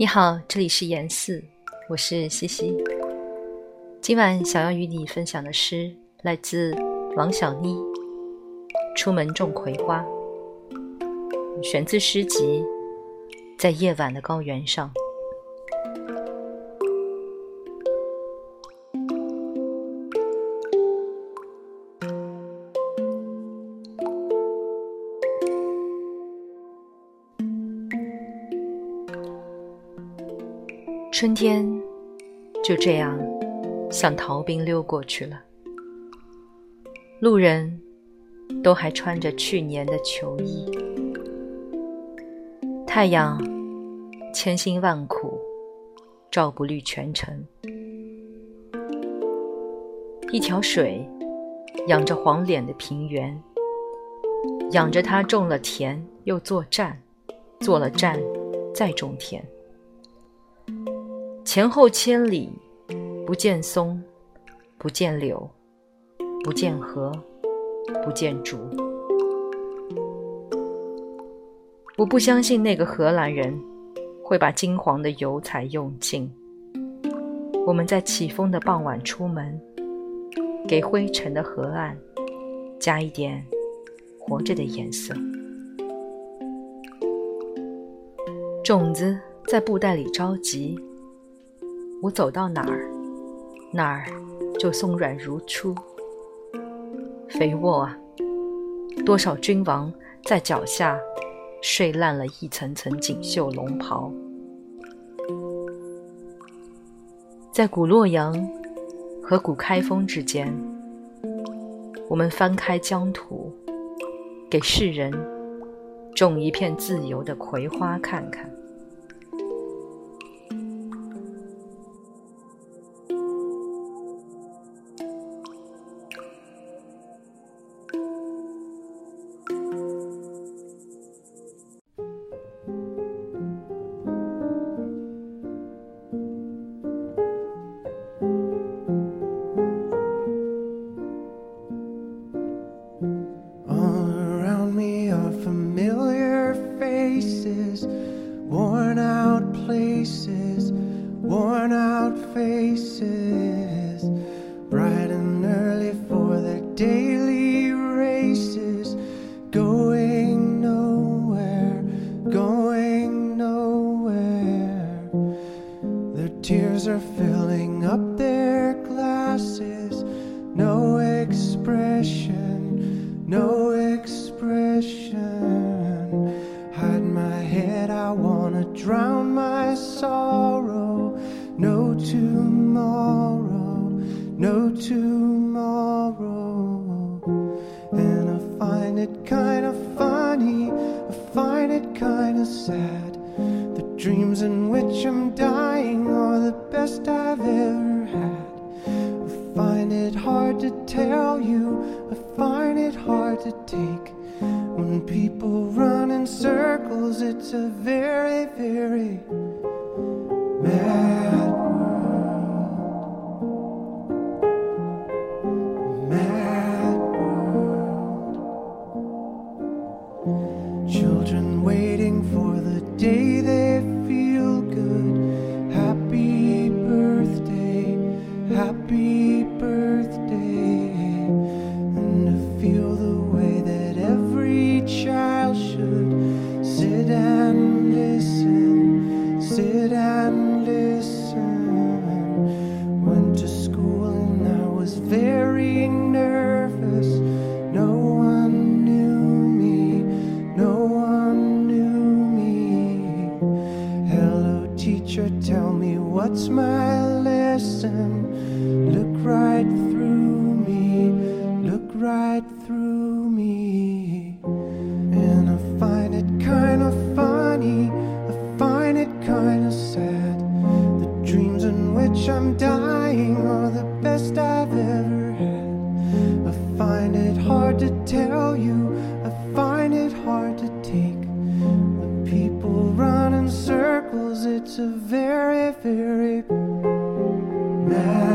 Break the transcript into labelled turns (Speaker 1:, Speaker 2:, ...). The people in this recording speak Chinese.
Speaker 1: 你好，这里是严四，我是西西。今晚想要与你分享的诗来自王小妮，《出门种葵花》，选自诗集《在夜晚的高原上》。春天就这样像逃兵溜过去了，路人都还穿着去年的球衣。太阳千辛万苦照不绿全城，一条水养着黄脸的平原，养着它种了田又作战，做了战再种田。前后千里，不见松，不见柳，不见河，不见竹。我不相信那个荷兰人会把金黄的油彩用尽。我们在起风的傍晚出门，给灰尘的河岸加一点活着的颜色。种子在布袋里着急。我走到哪儿，哪儿就松软如初。肥沃啊，多少君王在脚下睡烂了一层层锦绣龙袍。在古洛阳和古开封之间，我们翻开疆土，给世人种一片自由的葵花看看。
Speaker 2: Faces, bright and early for their daily races, going nowhere, going nowhere. Their tears are filling up their glasses, no expression, no expression. Drown my sorrow. No tomorrow, no tomorrow. And I find it kind of funny, I find it kind of sad. The dreams in which I'm dying are the best I've ever had. I find it hard to tell you, I find it hard to take. When people run it's a very, very teacher, tell me what's my lesson. Look right through me, look right through me. And I find it kind of funny, I find it kind of sad. The dreams in which I'm dying are the best I've ever had. I find it hard to tell you, a very, very mad